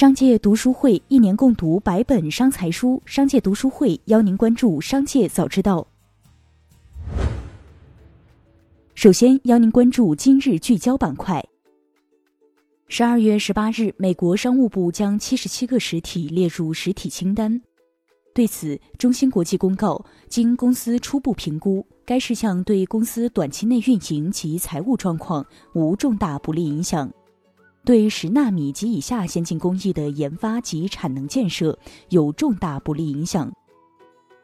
商界读书会一年共读百本商财书，商界读书会邀您关注商界早知道。首先邀您关注今日聚焦板块。十二月十八日，美国商务部将七十七个实体列入实体清单。对此，中芯国际公告，经公司初步评估，该事项对公司短期内运营及财务状况无重大不利影响。对十纳米及以下先进工艺的研发及产能建设有重大不利影响。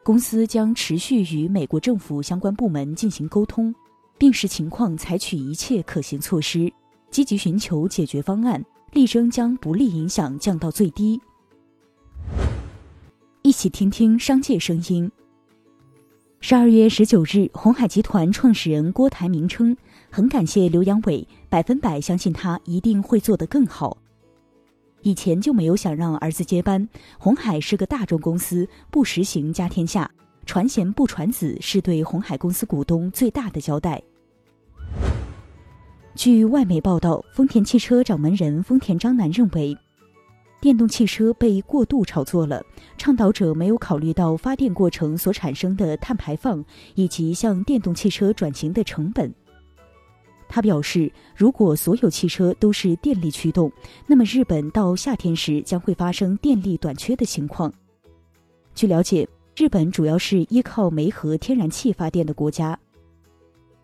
公司将持续与美国政府相关部门进行沟通，并视情况采取一切可行措施，积极寻求解决方案，力争将不利影响降到最低。一起听听商界声音。十二月十九日，红海集团创始人郭台铭称，很感谢刘扬伟，百分百相信他一定会做得更好。以前就没有想让儿子接班。红海是个大众公司，不实行家天下，传贤不传子，是对红海公司股东最大的交代。据外媒报道，丰田汽车掌门人丰田章男认为。电动汽车被过度炒作了，倡导者没有考虑到发电过程所产生的碳排放以及向电动汽车转型的成本。他表示，如果所有汽车都是电力驱动，那么日本到夏天时将会发生电力短缺的情况。据了解，日本主要是依靠煤和天然气发电的国家，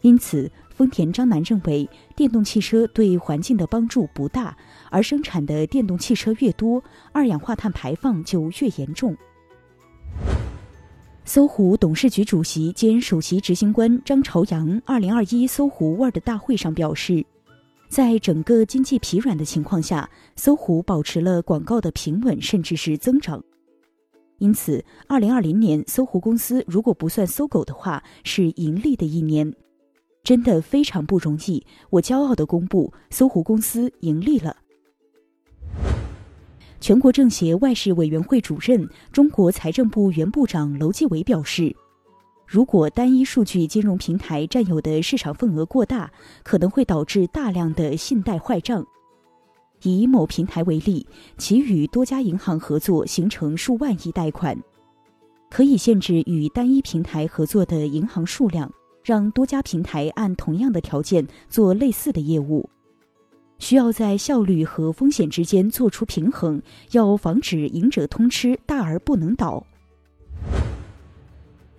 因此。丰田章男认为，电动汽车对环境的帮助不大，而生产的电动汽车越多，二氧化碳排放就越严重。搜狐董事局主席兼首席执行官张朝阳二零二一搜狐 Word 大会上表示，在整个经济疲软的情况下，搜狐保持了广告的平稳，甚至是增长。因此，二零二零年搜狐公司如果不算搜狗的话，是盈利的一年。真的非常不容易，我骄傲的公布，搜狐公司盈利了。全国政协外事委员会主任、中国财政部原部长楼继伟表示，如果单一数据金融平台占有的市场份额过大，可能会导致大量的信贷坏账。以某平台为例，其与多家银行合作，形成数万亿贷款，可以限制与单一平台合作的银行数量。让多家平台按同样的条件做类似的业务，需要在效率和风险之间做出平衡，要防止赢者通吃，大而不能倒。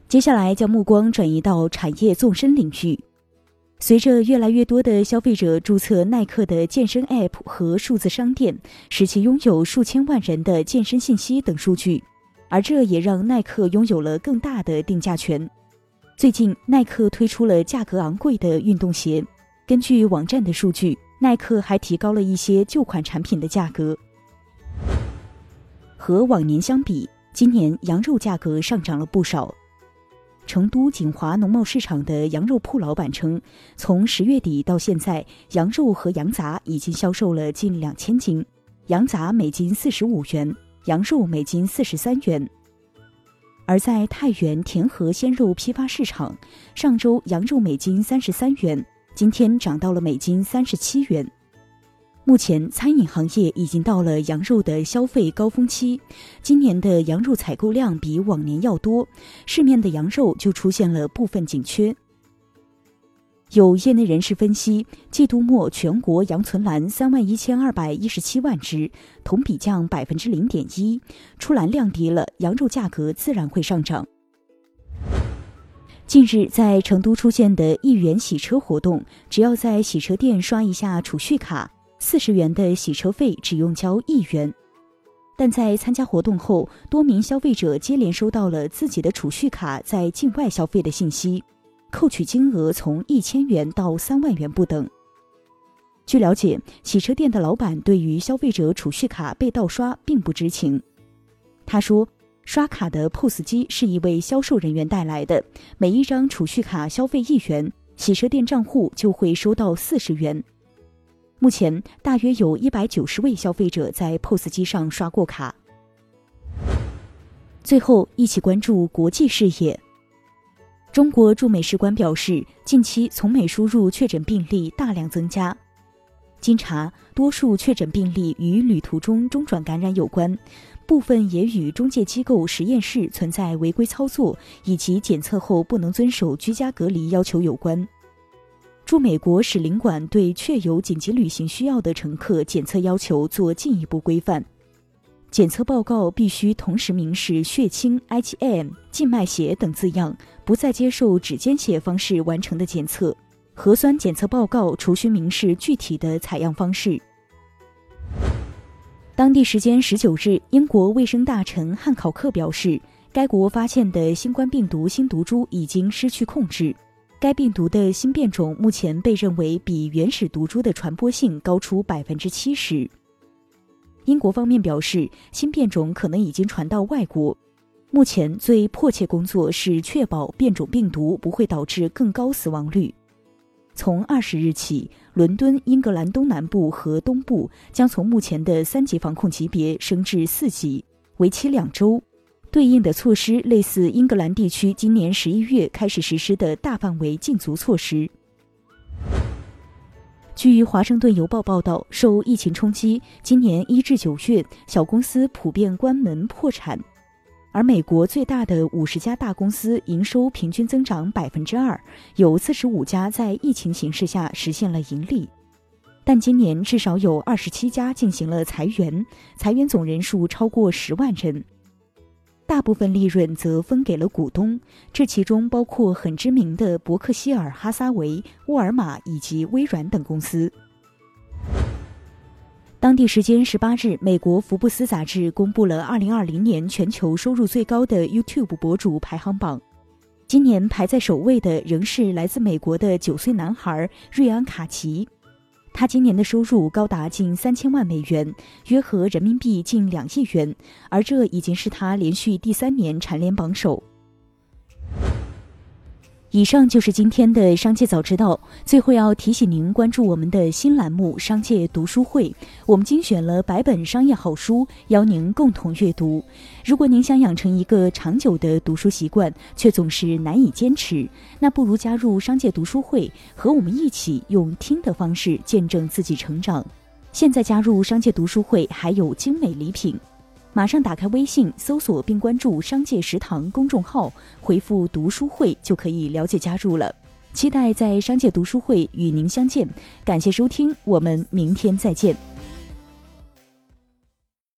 接下来将目光转移到产业纵深领域，随着越来越多的消费者注册耐克的健身 App 和数字商店，使其拥有数千万人的健身信息等数据，而这也让耐克拥有了更大的定价权。最近，耐克推出了价格昂贵的运动鞋。根据网站的数据，耐克还提高了一些旧款产品的价格。和往年相比，今年羊肉价格上涨了不少。成都锦华农贸市场的羊肉铺老板称，从十月底到现在，羊肉和羊杂已经销售了近两千斤，羊杂每斤四十五元，羊肉每斤四十三元。而在太原田河鲜肉批发市场，上周羊肉每斤三十三元，今天涨到了每斤三十七元。目前餐饮行业已经到了羊肉的消费高峰期，今年的羊肉采购量比往年要多，市面的羊肉就出现了部分紧缺。有业内人士分析，季度末全国羊存栏三万一千二百一十七万只，同比降百分之零点一，出栏量低了，羊肉价格自然会上涨。近日在成都出现的一元洗车活动，只要在洗车店刷一下储蓄卡，四十元的洗车费只用交一元。但在参加活动后，多名消费者接连收到了自己的储蓄卡在境外消费的信息。扣取金额从一千元到三万元不等。据了解，洗车店的老板对于消费者储蓄卡被盗刷并不知情。他说，刷卡的 POS 机是一位销售人员带来的，每一张储蓄卡消费一元，洗车店账户就会收到四十元。目前大约有一百九十位消费者在 POS 机上刷过卡。最后，一起关注国际视野。中国驻美使馆表示，近期从美输入确诊病例大量增加。经查，多数确诊病例与旅途中中转感染有关，部分也与中介机构实验室存在违规操作以及检测后不能遵守居家隔离要求有关。驻美国使领馆对确有紧急旅行需要的乘客检测要求做进一步规范，检测报告必须同时明示血清、IgM、静脉血等字样，不再接受指尖血方式完成的检测。核酸检测报告除需明示具体的采样方式。当地时间十九日，英国卫生大臣汉考克表示，该国发现的新冠病毒新毒株已经失去控制。该病毒的新变种目前被认为比原始毒株的传播性高出百分之七十。英国方面表示，新变种可能已经传到外国。目前最迫切工作是确保变种病毒不会导致更高死亡率。从二十日起，伦敦、英格兰东南部和东部将从目前的三级防控级别升至四级，为期两周。对应的措施类似英格兰地区今年十一月开始实施的大范围禁足措施。据《华盛顿邮报》报道，受疫情冲击，今年一至九月，小公司普遍关门破产。而美国最大的五十家大公司营收平均增长百分之二，有四十五家在疫情形势下实现了盈利，但今年至少有二十七家进行了裁员，裁员总人数超过十万人，大部分利润则分给了股东，这其中包括很知名的伯克希尔哈撒韦、沃尔玛以及微软等公司。当地时间十八日，美国福布斯杂志公布了二零二零年全球收入最高的 YouTube 博主排行榜。今年排在首位的仍是来自美国的九岁男孩瑞安·卡奇，他今年的收入高达近三千万美元，约合人民币近两亿元，而这已经是他连续第三年蝉联榜首。以上就是今天的商界早知道。最后要提醒您关注我们的新栏目《商界读书会》，我们精选了百本商业好书，邀您共同阅读。如果您想养成一个长久的读书习惯，却总是难以坚持，那不如加入商界读书会，和我们一起用听的方式见证自己成长。现在加入商界读书会还有精美礼品。马上打开微信，搜索并关注“商界食堂”公众号，回复“读书会”就可以了解加入了。期待在商界读书会与您相见。感谢收听，我们明天再见。